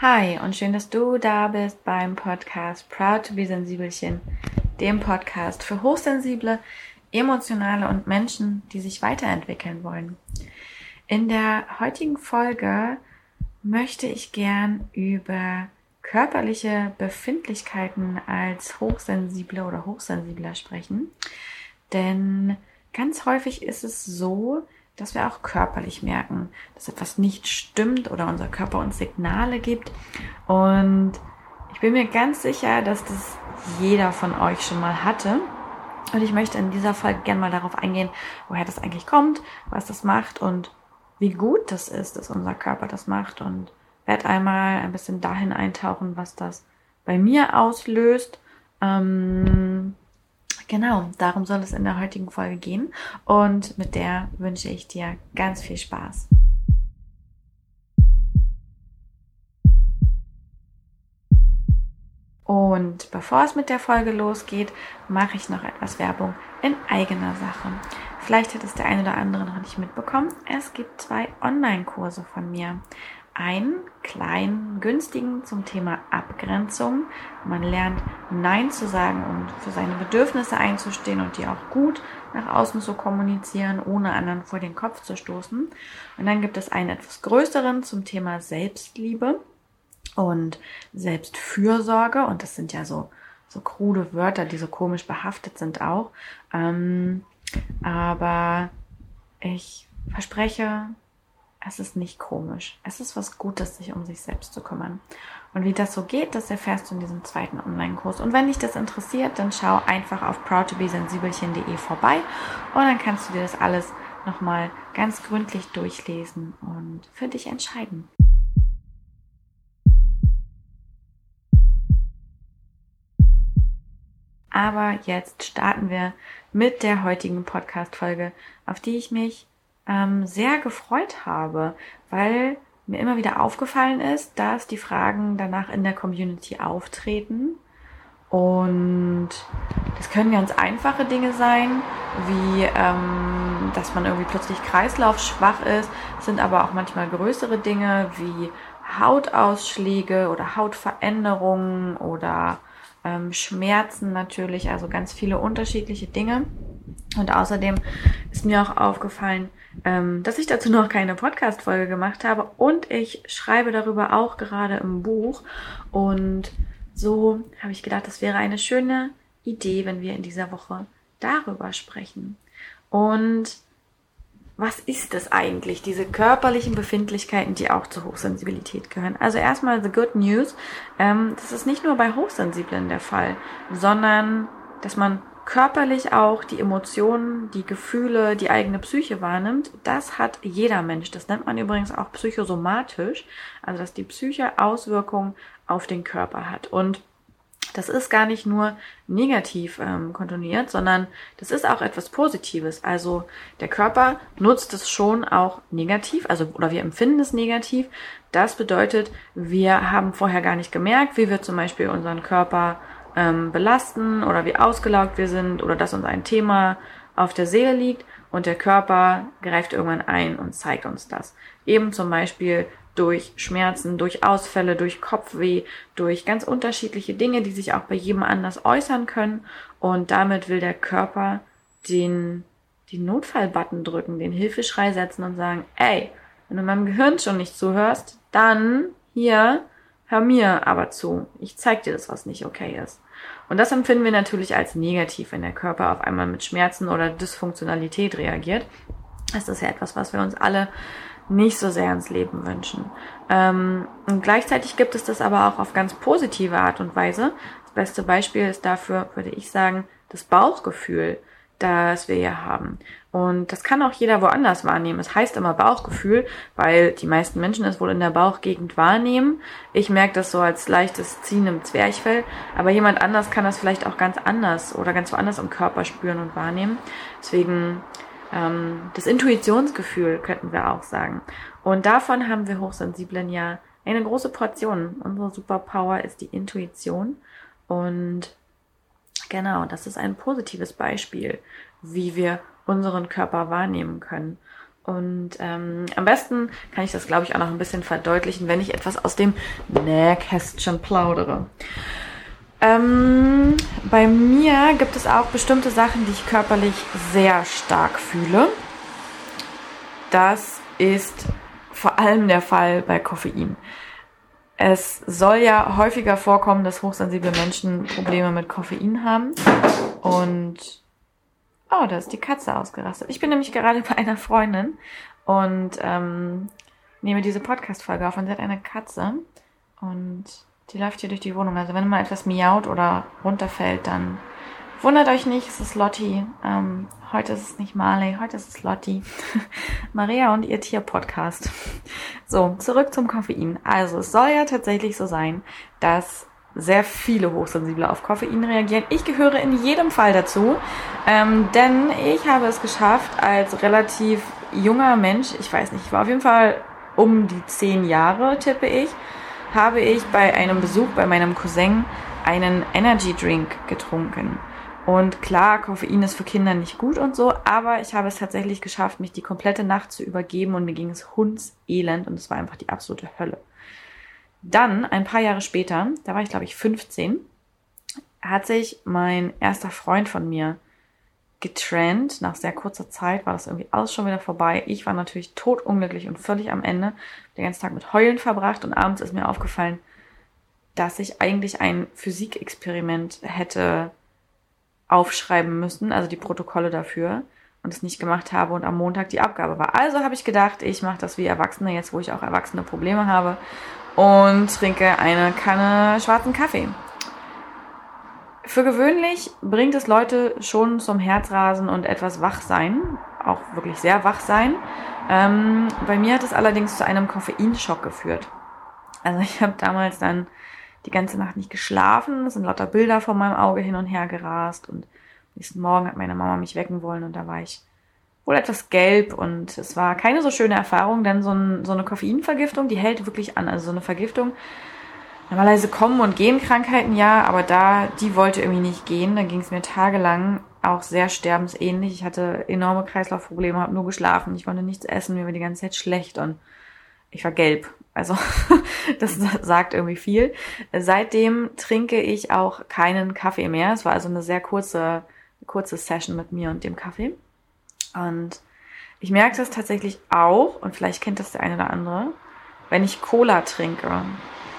Hi und schön, dass du da bist beim Podcast Proud to be Sensibelchen, dem Podcast für hochsensible, emotionale und Menschen, die sich weiterentwickeln wollen. In der heutigen Folge möchte ich gern über körperliche Befindlichkeiten als hochsensible oder hochsensibler sprechen, denn ganz häufig ist es so, dass wir auch körperlich merken, dass etwas nicht stimmt oder unser Körper uns Signale gibt. Und ich bin mir ganz sicher, dass das jeder von euch schon mal hatte. Und ich möchte in dieser Folge gerne mal darauf eingehen, woher das eigentlich kommt, was das macht und wie gut das ist, dass unser Körper das macht. Und werde einmal ein bisschen dahin eintauchen, was das bei mir auslöst. Ähm, Genau, darum soll es in der heutigen Folge gehen und mit der wünsche ich dir ganz viel Spaß. Und bevor es mit der Folge losgeht, mache ich noch etwas Werbung in eigener Sache. Vielleicht hat es der eine oder andere noch nicht mitbekommen. Es gibt zwei Online-Kurse von mir einen kleinen, günstigen zum Thema Abgrenzung. Man lernt Nein zu sagen und für seine Bedürfnisse einzustehen und die auch gut nach außen zu kommunizieren, ohne anderen vor den Kopf zu stoßen. Und dann gibt es einen etwas größeren zum Thema Selbstliebe und Selbstfürsorge. Und das sind ja so, so krude Wörter, die so komisch behaftet sind auch. Ähm, aber ich verspreche, es ist nicht komisch. Es ist was Gutes, sich um sich selbst zu kümmern. Und wie das so geht, das erfährst du in diesem zweiten Online-Kurs. Und wenn dich das interessiert, dann schau einfach auf proudtobesensibelchen.de vorbei und dann kannst du dir das alles nochmal ganz gründlich durchlesen und für dich entscheiden. Aber jetzt starten wir mit der heutigen Podcast-Folge, auf die ich mich ähm, sehr gefreut habe, weil mir immer wieder aufgefallen ist, dass die Fragen danach in der Community auftreten. Und das können ganz einfache Dinge sein, wie ähm, dass man irgendwie plötzlich kreislaufschwach ist, sind aber auch manchmal größere Dinge wie Hautausschläge oder Hautveränderungen oder ähm, Schmerzen natürlich, also ganz viele unterschiedliche Dinge. Und außerdem ist mir auch aufgefallen, ähm, dass ich dazu noch keine Podcast-Folge gemacht habe und ich schreibe darüber auch gerade im Buch. Und so habe ich gedacht, das wäre eine schöne Idee, wenn wir in dieser Woche darüber sprechen. Und was ist das eigentlich, diese körperlichen Befindlichkeiten, die auch zur Hochsensibilität gehören? Also erstmal the good news, ähm, das ist nicht nur bei Hochsensiblen der Fall, sondern dass man körperlich auch die Emotionen, die Gefühle, die eigene Psyche wahrnimmt, das hat jeder Mensch. Das nennt man übrigens auch psychosomatisch, also dass die Psyche Auswirkungen auf den Körper hat. Und das ist gar nicht nur negativ ähm, kontoniert, sondern das ist auch etwas Positives. Also der Körper nutzt es schon auch negativ, also oder wir empfinden es negativ. Das bedeutet, wir haben vorher gar nicht gemerkt, wie wir zum Beispiel unseren Körper ähm, belasten oder wie ausgelaugt wir sind oder dass uns ein Thema auf der Seele liegt und der Körper greift irgendwann ein und zeigt uns das. Eben zum Beispiel durch Schmerzen, durch Ausfälle, durch Kopfweh, durch ganz unterschiedliche Dinge, die sich auch bei jedem anders äußern können. Und damit will der Körper den, den Notfallbutton drücken, den Hilfeschrei setzen und sagen, ey, wenn du meinem Gehirn schon nicht zuhörst, dann hier, hör mir aber zu. Ich zeig dir das, was nicht okay ist. Und das empfinden wir natürlich als negativ, wenn der Körper auf einmal mit Schmerzen oder Dysfunktionalität reagiert. Das ist ja etwas, was wir uns alle nicht so sehr ins Leben wünschen. Ähm, und gleichzeitig gibt es das aber auch auf ganz positive Art und Weise. Das beste Beispiel ist dafür, würde ich sagen, das Bauchgefühl das wir hier haben. Und das kann auch jeder woanders wahrnehmen. Es heißt immer Bauchgefühl, weil die meisten Menschen es wohl in der Bauchgegend wahrnehmen. Ich merke das so als leichtes Ziehen im Zwerchfell, aber jemand anders kann das vielleicht auch ganz anders oder ganz woanders im Körper spüren und wahrnehmen. Deswegen ähm, das Intuitionsgefühl könnten wir auch sagen. Und davon haben wir Hochsensiblen ja eine große Portion. Unsere Superpower ist die Intuition und Genau, das ist ein positives Beispiel, wie wir unseren Körper wahrnehmen können. Und ähm, am besten kann ich das, glaube ich, auch noch ein bisschen verdeutlichen, wenn ich etwas aus dem Nähkästchen plaudere. Ähm, bei mir gibt es auch bestimmte Sachen, die ich körperlich sehr stark fühle. Das ist vor allem der Fall bei Koffein. Es soll ja häufiger vorkommen, dass hochsensible Menschen Probleme mit Koffein haben. Und oh, da ist die Katze ausgerastet. Ich bin nämlich gerade bei einer Freundin und ähm, nehme diese Podcast-Folge auf und sie hat eine Katze und die läuft hier durch die Wohnung. Also wenn mal etwas miaut oder runterfällt, dann wundert euch nicht, es ist Lotti. Ähm, heute ist es nicht Marley, heute ist es Lotti. Maria und ihr Tier-Podcast. So, zurück zum Koffein. Also es soll ja tatsächlich so sein, dass sehr viele Hochsensible auf Koffein reagieren. Ich gehöre in jedem Fall dazu, ähm, denn ich habe es geschafft, als relativ junger Mensch, ich weiß nicht, ich war auf jeden Fall um die zehn Jahre, tippe ich, habe ich bei einem Besuch bei meinem Cousin einen Energy Drink getrunken. Und klar, Koffein ist für Kinder nicht gut und so, aber ich habe es tatsächlich geschafft, mich die komplette Nacht zu übergeben und mir ging es hundselend und es war einfach die absolute Hölle. Dann, ein paar Jahre später, da war ich glaube ich 15, hat sich mein erster Freund von mir getrennt. Nach sehr kurzer Zeit war das irgendwie alles schon wieder vorbei. Ich war natürlich totunglücklich und völlig am Ende. Den ganzen Tag mit Heulen verbracht und abends ist mir aufgefallen, dass ich eigentlich ein Physikexperiment hätte aufschreiben müssen, also die Protokolle dafür und es nicht gemacht habe und am Montag die Abgabe war. Also habe ich gedacht, ich mache das wie Erwachsene, jetzt wo ich auch erwachsene Probleme habe und trinke eine Kanne schwarzen Kaffee. Für gewöhnlich bringt es Leute schon zum Herzrasen und etwas Wachsein, auch wirklich sehr Wachsein. Ähm, bei mir hat es allerdings zu einem Koffeinschock geführt. Also ich habe damals dann die ganze Nacht nicht geschlafen. Es sind lauter Bilder vor meinem Auge hin und her gerast. Und nächsten Morgen hat meine Mama mich wecken wollen und da war ich wohl etwas gelb und es war keine so schöne Erfahrung, denn so, ein, so eine Koffeinvergiftung, die hält wirklich an. Also so eine Vergiftung, normalerweise kommen und gehen Krankheiten ja, aber da, die wollte irgendwie nicht gehen. Da ging es mir tagelang auch sehr sterbensähnlich. Ich hatte enorme Kreislaufprobleme, habe nur geschlafen, ich konnte nichts essen, mir war die ganze Zeit schlecht und ich war gelb. Also das sagt irgendwie viel. Seitdem trinke ich auch keinen Kaffee mehr. Es war also eine sehr kurze, kurze Session mit mir und dem Kaffee. Und ich merke das tatsächlich auch, und vielleicht kennt das der eine oder andere, wenn ich Cola trinke.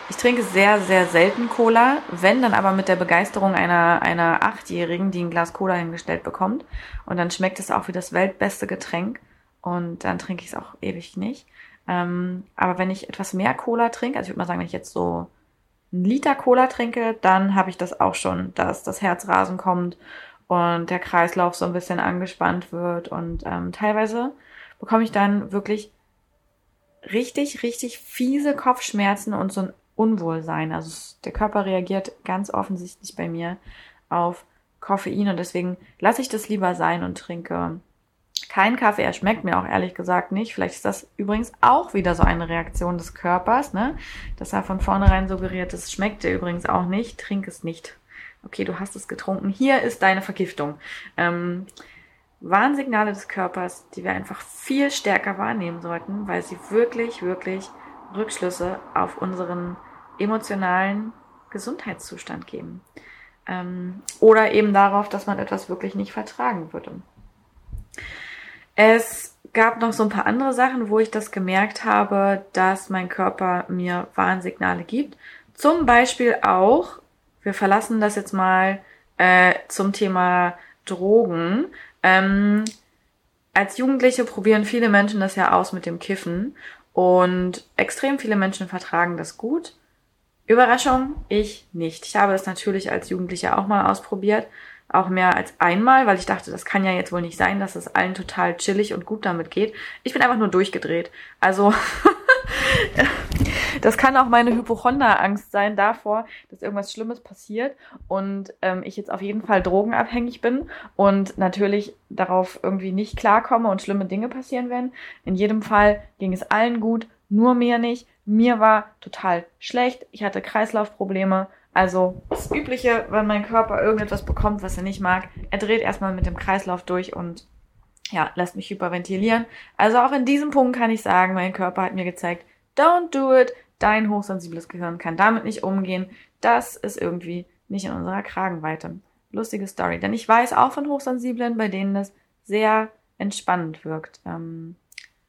Ich trinke sehr, sehr selten Cola, wenn dann aber mit der Begeisterung einer, einer Achtjährigen, die ein Glas Cola hingestellt bekommt. Und dann schmeckt es auch wie das weltbeste Getränk. Und dann trinke ich es auch ewig nicht. Ähm, aber wenn ich etwas mehr Cola trinke, also ich würde mal sagen, wenn ich jetzt so einen Liter Cola trinke, dann habe ich das auch schon, dass das Herzrasen kommt und der Kreislauf so ein bisschen angespannt wird. Und ähm, teilweise bekomme ich dann wirklich richtig, richtig fiese Kopfschmerzen und so ein Unwohlsein. Also der Körper reagiert ganz offensichtlich bei mir auf Koffein und deswegen lasse ich das lieber sein und trinke kein Kaffee. Er schmeckt mir auch ehrlich gesagt nicht. Vielleicht ist das übrigens auch wieder so eine Reaktion des Körpers, ne? Dass er von vornherein suggeriert, es schmeckt dir übrigens auch nicht. Trink es nicht. Okay, du hast es getrunken. Hier ist deine Vergiftung. Ähm, Warnsignale des Körpers, die wir einfach viel stärker wahrnehmen sollten, weil sie wirklich, wirklich Rückschlüsse auf unseren emotionalen Gesundheitszustand geben. Ähm, oder eben darauf, dass man etwas wirklich nicht vertragen würde. Es gab noch so ein paar andere Sachen, wo ich das gemerkt habe, dass mein Körper mir Warnsignale gibt. Zum Beispiel auch, wir verlassen das jetzt mal äh, zum Thema Drogen. Ähm, als Jugendliche probieren viele Menschen das ja aus mit dem Kiffen und extrem viele Menschen vertragen das gut. Überraschung, ich nicht. Ich habe das natürlich als Jugendliche auch mal ausprobiert auch mehr als einmal, weil ich dachte, das kann ja jetzt wohl nicht sein, dass es allen total chillig und gut damit geht. Ich bin einfach nur durchgedreht. Also das kann auch meine Hypochonda-Angst sein davor, dass irgendwas Schlimmes passiert und ähm, ich jetzt auf jeden Fall drogenabhängig bin und natürlich darauf irgendwie nicht klarkomme und schlimme Dinge passieren werden. In jedem Fall ging es allen gut, nur mir nicht. Mir war total schlecht. Ich hatte Kreislaufprobleme also das Übliche, wenn mein Körper irgendetwas bekommt, was er nicht mag, er dreht erstmal mit dem Kreislauf durch und ja, lässt mich hyperventilieren. Also auch in diesem Punkt kann ich sagen, mein Körper hat mir gezeigt, don't do it. Dein hochsensibles Gehirn kann damit nicht umgehen. Das ist irgendwie nicht in unserer Kragenweite. Lustige Story. Denn ich weiß auch von Hochsensiblen, bei denen das sehr entspannend wirkt. Ähm,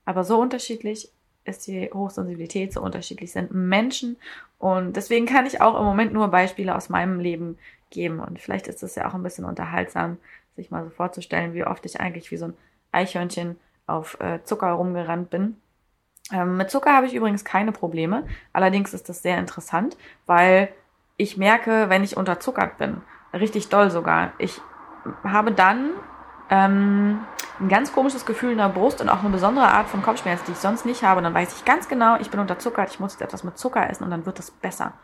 aber so unterschiedlich ist die Hochsensibilität, so unterschiedlich sind Menschen. Und deswegen kann ich auch im Moment nur Beispiele aus meinem Leben geben. Und vielleicht ist es ja auch ein bisschen unterhaltsam, sich mal so vorzustellen, wie oft ich eigentlich wie so ein Eichhörnchen auf äh, Zucker rumgerannt bin. Ähm, mit Zucker habe ich übrigens keine Probleme. Allerdings ist das sehr interessant, weil ich merke, wenn ich unterzuckert bin, richtig doll sogar, ich habe dann ähm, ein ganz komisches Gefühl in der Brust und auch eine besondere Art von Kopfschmerz, die ich sonst nicht habe. Und dann weiß ich ganz genau, ich bin unterzuckert, ich muss jetzt etwas mit Zucker essen und dann wird es besser.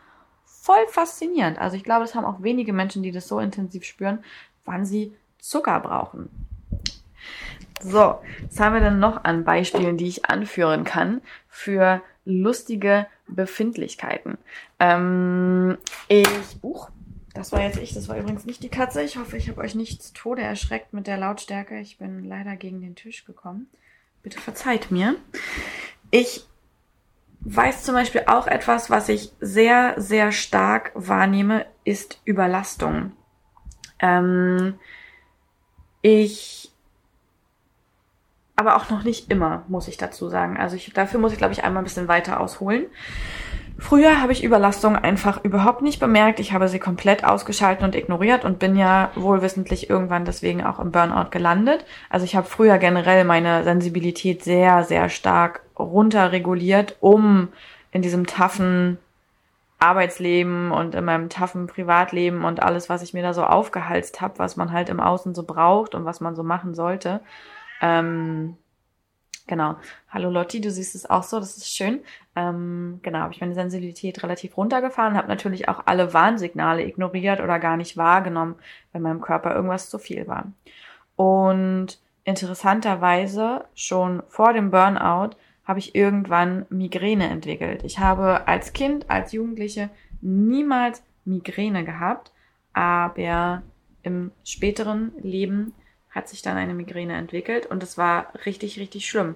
Voll faszinierend. Also ich glaube, das haben auch wenige Menschen, die das so intensiv spüren, wann sie Zucker brauchen. So, was haben wir denn noch an Beispielen, die ich anführen kann für lustige Befindlichkeiten? Ähm, ich, uh, das war jetzt ich, das war übrigens nicht die Katze. Ich hoffe, ich habe euch nicht zu Tode erschreckt mit der Lautstärke. Ich bin leider gegen den Tisch gekommen. Bitte verzeiht mir. Ich weiß zum Beispiel auch etwas, was ich sehr, sehr stark wahrnehme, ist Überlastung. Ähm, ich aber auch noch nicht immer, muss ich dazu sagen. Also ich, dafür muss ich, glaube ich, einmal ein bisschen weiter ausholen. Früher habe ich Überlastung einfach überhaupt nicht bemerkt. Ich habe sie komplett ausgeschaltet und ignoriert und bin ja wohlwissentlich irgendwann deswegen auch im Burnout gelandet. Also ich habe früher generell meine Sensibilität sehr, sehr stark runterreguliert, um in diesem taffen Arbeitsleben und in meinem taffen Privatleben und alles, was ich mir da so aufgehalst habe, was man halt im Außen so braucht und was man so machen sollte, ähm, genau. Hallo Lotti, du siehst es auch so, das ist schön. Ähm, genau, habe ich meine Sensibilität relativ runtergefahren, habe natürlich auch alle Warnsignale ignoriert oder gar nicht wahrgenommen, wenn meinem Körper irgendwas zu viel war. Und interessanterweise schon vor dem Burnout habe ich irgendwann Migräne entwickelt. Ich habe als Kind, als Jugendliche niemals Migräne gehabt, aber im späteren Leben hat sich dann eine Migräne entwickelt und es war richtig, richtig schlimm.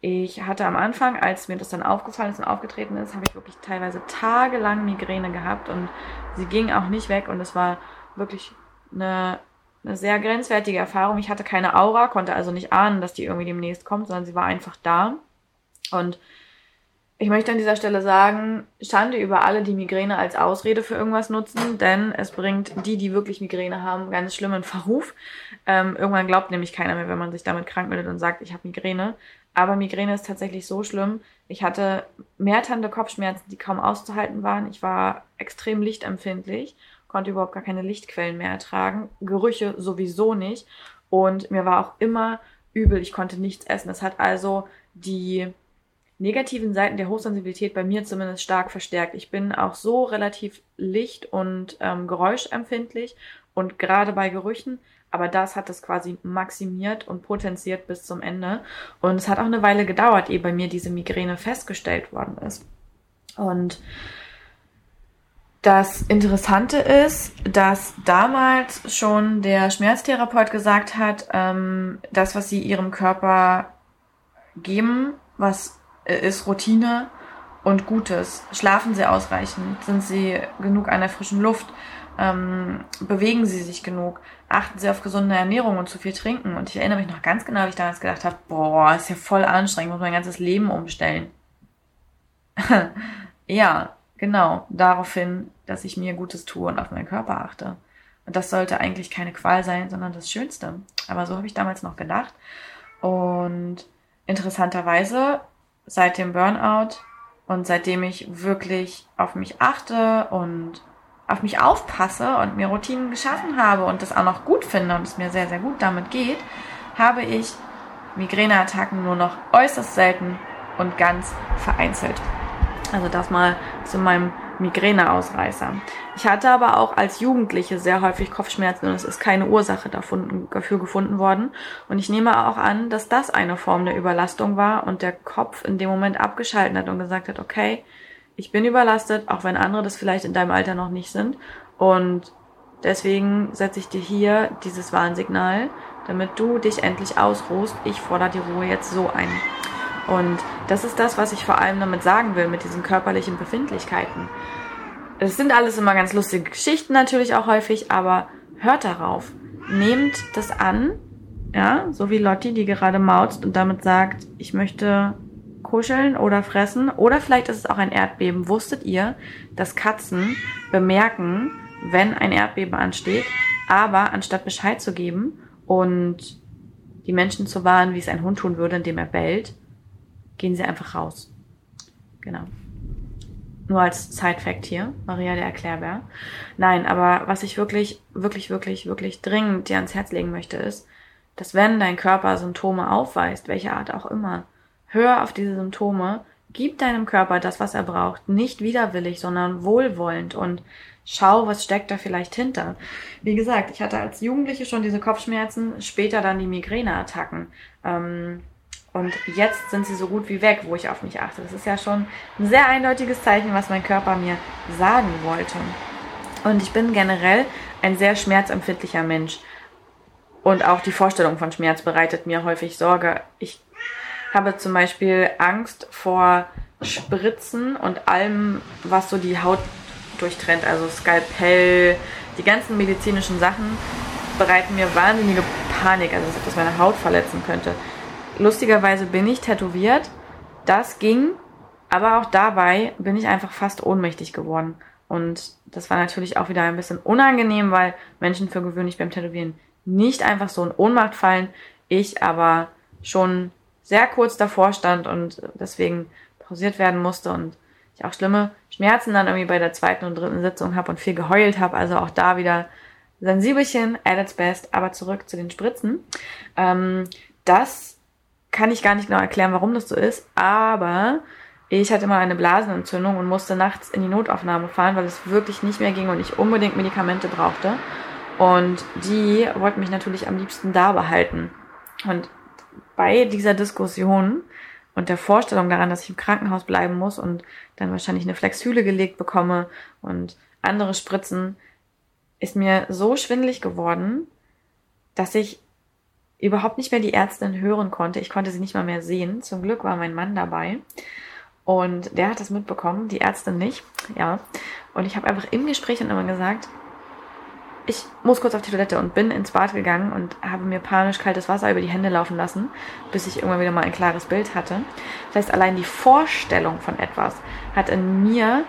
Ich hatte am Anfang, als mir das dann aufgefallen ist und aufgetreten ist, habe ich wirklich teilweise tagelang Migräne gehabt und sie ging auch nicht weg und es war wirklich eine, eine sehr grenzwertige Erfahrung. Ich hatte keine Aura, konnte also nicht ahnen, dass die irgendwie demnächst kommt, sondern sie war einfach da. Und ich möchte an dieser Stelle sagen, Schande über alle, die Migräne als Ausrede für irgendwas nutzen, denn es bringt die, die wirklich Migräne haben, ganz schlimmen Verruf. Ähm, irgendwann glaubt nämlich keiner mehr, wenn man sich damit krank meldet und sagt, ich habe Migräne. Aber Migräne ist tatsächlich so schlimm. Ich hatte mehrtande Kopfschmerzen, die kaum auszuhalten waren. Ich war extrem lichtempfindlich, konnte überhaupt gar keine Lichtquellen mehr ertragen. Gerüche sowieso nicht. Und mir war auch immer übel. Ich konnte nichts essen. Es hat also die negativen Seiten der Hochsensibilität bei mir zumindest stark verstärkt. Ich bin auch so relativ licht- und ähm, geräuschempfindlich und gerade bei Gerüchen, aber das hat es quasi maximiert und potenziert bis zum Ende. Und es hat auch eine Weile gedauert, ehe bei mir diese Migräne festgestellt worden ist. Und das Interessante ist, dass damals schon der Schmerztherapeut gesagt hat, ähm, das, was sie ihrem Körper geben, was ist Routine und Gutes. Schlafen sie ausreichend? Sind sie genug an der frischen Luft? Ähm, bewegen sie sich genug? Achten sie auf gesunde Ernährung und zu viel trinken? Und ich erinnere mich noch ganz genau, wie ich damals gedacht habe, boah, ist ja voll anstrengend, muss mein ganzes Leben umstellen. ja, genau, daraufhin, dass ich mir Gutes tue und auf meinen Körper achte. Und das sollte eigentlich keine Qual sein, sondern das Schönste. Aber so habe ich damals noch gedacht. Und interessanterweise seit dem Burnout und seitdem ich wirklich auf mich achte und auf mich aufpasse und mir Routinen geschaffen habe und das auch noch gut finde und es mir sehr, sehr gut damit geht, habe ich Migräneattacken nur noch äußerst selten und ganz vereinzelt. Also das mal zu meinem Migräneausreißer. Ich hatte aber auch als Jugendliche sehr häufig Kopfschmerzen und es ist keine Ursache dafür gefunden worden. Und ich nehme auch an, dass das eine Form der Überlastung war und der Kopf in dem Moment abgeschalten hat und gesagt hat, okay, ich bin überlastet, auch wenn andere das vielleicht in deinem Alter noch nicht sind. Und deswegen setze ich dir hier dieses Warnsignal, damit du dich endlich ausruhst. Ich fordere die Ruhe jetzt so ein. Und das ist das, was ich vor allem damit sagen will, mit diesen körperlichen Befindlichkeiten. Es sind alles immer ganz lustige Geschichten natürlich auch häufig, aber hört darauf. Nehmt das an, ja, so wie Lotti, die gerade mauzt und damit sagt, ich möchte kuscheln oder fressen. Oder vielleicht ist es auch ein Erdbeben. Wusstet ihr, dass Katzen bemerken, wenn ein Erdbeben ansteht, aber anstatt Bescheid zu geben und die Menschen zu warnen, wie es ein Hund tun würde, indem er bellt, gehen sie einfach raus. Genau. Nur als Side-Fact hier, Maria der Erklärbär. Nein, aber was ich wirklich, wirklich, wirklich, wirklich dringend dir ans Herz legen möchte, ist, dass wenn dein Körper Symptome aufweist, welche Art auch immer, hör auf diese Symptome, gib deinem Körper das, was er braucht, nicht widerwillig, sondern wohlwollend und schau, was steckt da vielleicht hinter. Wie gesagt, ich hatte als Jugendliche schon diese Kopfschmerzen, später dann die Migräneattacken. Ähm, und jetzt sind sie so gut wie weg, wo ich auf mich achte. Das ist ja schon ein sehr eindeutiges Zeichen, was mein Körper mir sagen wollte. Und ich bin generell ein sehr schmerzempfindlicher Mensch. Und auch die Vorstellung von Schmerz bereitet mir häufig Sorge. Ich habe zum Beispiel Angst vor Spritzen und allem, was so die Haut durchtrennt. Also Skalpell, die ganzen medizinischen Sachen bereiten mir wahnsinnige Panik, also dass meine Haut verletzen könnte. Lustigerweise bin ich tätowiert. Das ging, aber auch dabei bin ich einfach fast ohnmächtig geworden. Und das war natürlich auch wieder ein bisschen unangenehm, weil Menschen für gewöhnlich beim Tätowieren nicht einfach so in Ohnmacht fallen. Ich aber schon sehr kurz davor stand und deswegen pausiert werden musste und ich auch schlimme Schmerzen dann irgendwie bei der zweiten und dritten Sitzung habe und viel geheult habe. Also auch da wieder sensibelchen at its best. Aber zurück zu den Spritzen. Ähm, das kann ich gar nicht genau erklären, warum das so ist, aber ich hatte mal eine Blasenentzündung und musste nachts in die Notaufnahme fahren, weil es wirklich nicht mehr ging und ich unbedingt Medikamente brauchte. Und die wollten mich natürlich am liebsten da behalten. Und bei dieser Diskussion und der Vorstellung daran, dass ich im Krankenhaus bleiben muss und dann wahrscheinlich eine Flexhüle gelegt bekomme und andere Spritzen, ist mir so schwindlig geworden, dass ich überhaupt nicht mehr die Ärztin hören konnte. Ich konnte sie nicht mal mehr sehen. Zum Glück war mein Mann dabei. Und der hat das mitbekommen, die Ärztin nicht. Ja. Und ich habe einfach im Gespräch dann immer gesagt, ich muss kurz auf die Toilette und bin ins Bad gegangen und habe mir panisch kaltes Wasser über die Hände laufen lassen, bis ich irgendwann wieder mal ein klares Bild hatte. Das heißt, allein die Vorstellung von etwas hat in mir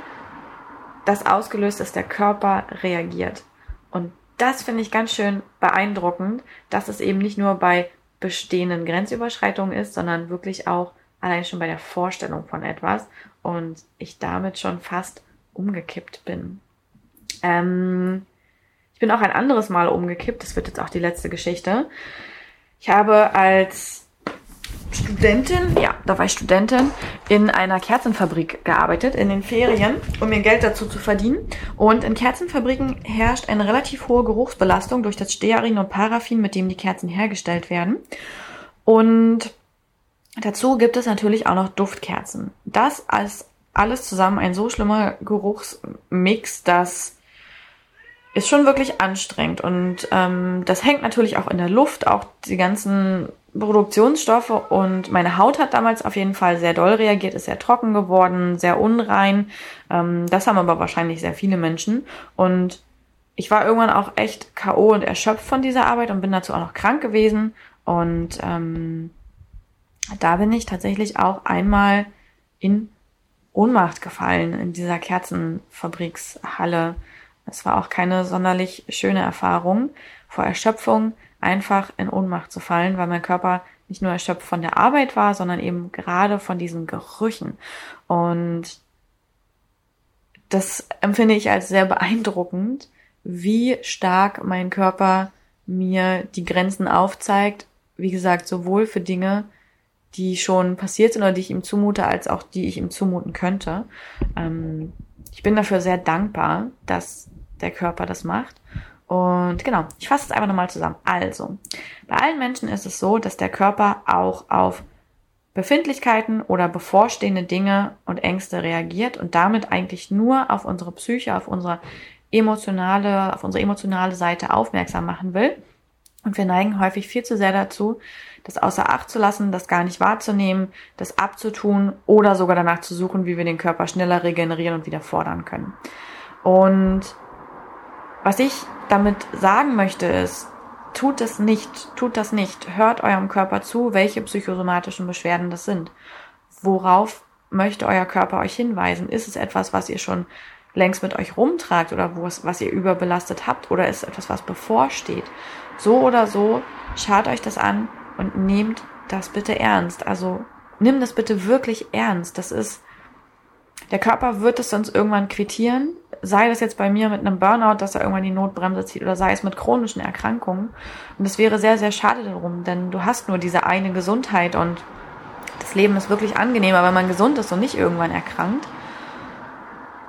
das ausgelöst, dass der Körper reagiert. Und das finde ich ganz schön beeindruckend, dass es eben nicht nur bei bestehenden Grenzüberschreitungen ist, sondern wirklich auch allein schon bei der Vorstellung von etwas und ich damit schon fast umgekippt bin. Ähm, ich bin auch ein anderes Mal umgekippt, das wird jetzt auch die letzte Geschichte. Ich habe als Studentin, ja, da war ich Studentin, in einer Kerzenfabrik gearbeitet in den Ferien, um mir Geld dazu zu verdienen. Und in Kerzenfabriken herrscht eine relativ hohe Geruchsbelastung durch das Stearin und Paraffin, mit dem die Kerzen hergestellt werden. Und dazu gibt es natürlich auch noch Duftkerzen. Das als alles zusammen ein so schlimmer Geruchsmix, dass ist schon wirklich anstrengend und ähm, das hängt natürlich auch in der Luft, auch die ganzen Produktionsstoffe und meine Haut hat damals auf jeden Fall sehr doll reagiert, ist sehr trocken geworden, sehr unrein. Ähm, das haben aber wahrscheinlich sehr viele Menschen. Und ich war irgendwann auch echt KO und erschöpft von dieser Arbeit und bin dazu auch noch krank gewesen. Und ähm, da bin ich tatsächlich auch einmal in Ohnmacht gefallen in dieser Kerzenfabrikshalle. Es war auch keine sonderlich schöne Erfahrung, vor Erschöpfung einfach in Ohnmacht zu fallen, weil mein Körper nicht nur erschöpft von der Arbeit war, sondern eben gerade von diesen Gerüchen. Und das empfinde ich als sehr beeindruckend, wie stark mein Körper mir die Grenzen aufzeigt. Wie gesagt, sowohl für Dinge, die schon passiert sind oder die ich ihm zumute, als auch die ich ihm zumuten könnte. Ähm, ich bin dafür sehr dankbar, dass der Körper das macht. Und genau, ich fasse es einfach nochmal zusammen. Also, bei allen Menschen ist es so, dass der Körper auch auf Befindlichkeiten oder bevorstehende Dinge und Ängste reagiert und damit eigentlich nur auf unsere Psyche, auf unsere emotionale, auf unsere emotionale Seite aufmerksam machen will. Und wir neigen häufig viel zu sehr dazu, das außer Acht zu lassen, das gar nicht wahrzunehmen, das abzutun oder sogar danach zu suchen, wie wir den Körper schneller regenerieren und wieder fordern können. Und was ich damit sagen möchte ist, tut es nicht, tut das nicht. Hört eurem Körper zu, welche psychosomatischen Beschwerden das sind. Worauf möchte euer Körper euch hinweisen? Ist es etwas, was ihr schon längst mit euch rumtragt oder was ihr überbelastet habt oder ist es etwas, was bevorsteht? So oder so, schaut euch das an und nehmt das bitte ernst. Also nimm das bitte wirklich ernst. Das ist, der Körper wird es sonst irgendwann quittieren. Sei das jetzt bei mir mit einem Burnout, dass er irgendwann die Notbremse zieht oder sei es mit chronischen Erkrankungen. Und es wäre sehr, sehr schade darum, denn du hast nur diese eine Gesundheit und das Leben ist wirklich angenehmer, wenn man gesund ist und nicht irgendwann erkrankt.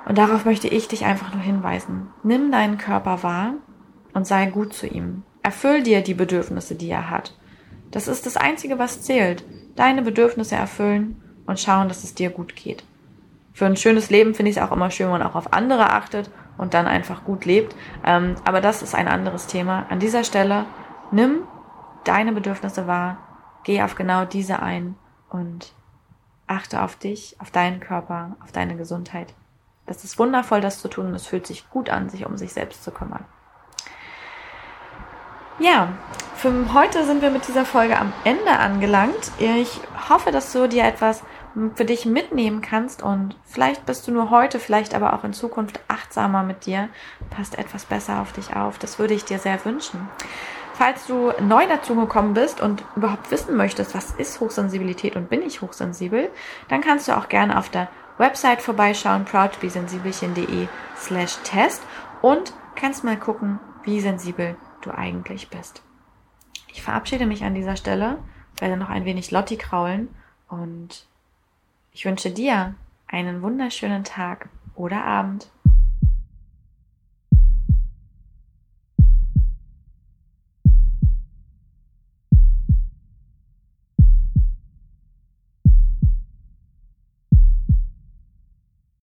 Und darauf möchte ich dich einfach nur hinweisen. Nimm deinen Körper wahr und sei gut zu ihm. Erfüll dir die Bedürfnisse, die er hat. Das ist das Einzige, was zählt. Deine Bedürfnisse erfüllen und schauen, dass es dir gut geht. Für ein schönes Leben finde ich es auch immer schön, wenn man auch auf andere achtet und dann einfach gut lebt. Ähm, aber das ist ein anderes Thema. An dieser Stelle nimm deine Bedürfnisse wahr, geh auf genau diese ein und achte auf dich, auf deinen Körper, auf deine Gesundheit. Das ist wundervoll, das zu tun und es fühlt sich gut an, sich um sich selbst zu kümmern. Ja, für heute sind wir mit dieser Folge am Ende angelangt. Ich hoffe, dass du dir etwas für dich mitnehmen kannst und vielleicht bist du nur heute, vielleicht aber auch in Zukunft achtsamer mit dir, passt etwas besser auf dich auf. Das würde ich dir sehr wünschen. Falls du neu dazu gekommen bist und überhaupt wissen möchtest, was ist Hochsensibilität und bin ich hochsensibel, dann kannst du auch gerne auf der Website vorbeischauen, proudtobesensibelchen.de slash test und kannst mal gucken, wie sensibel du eigentlich bist. Ich verabschiede mich an dieser Stelle, werde noch ein wenig Lotti kraulen und ich wünsche dir einen wunderschönen Tag oder Abend.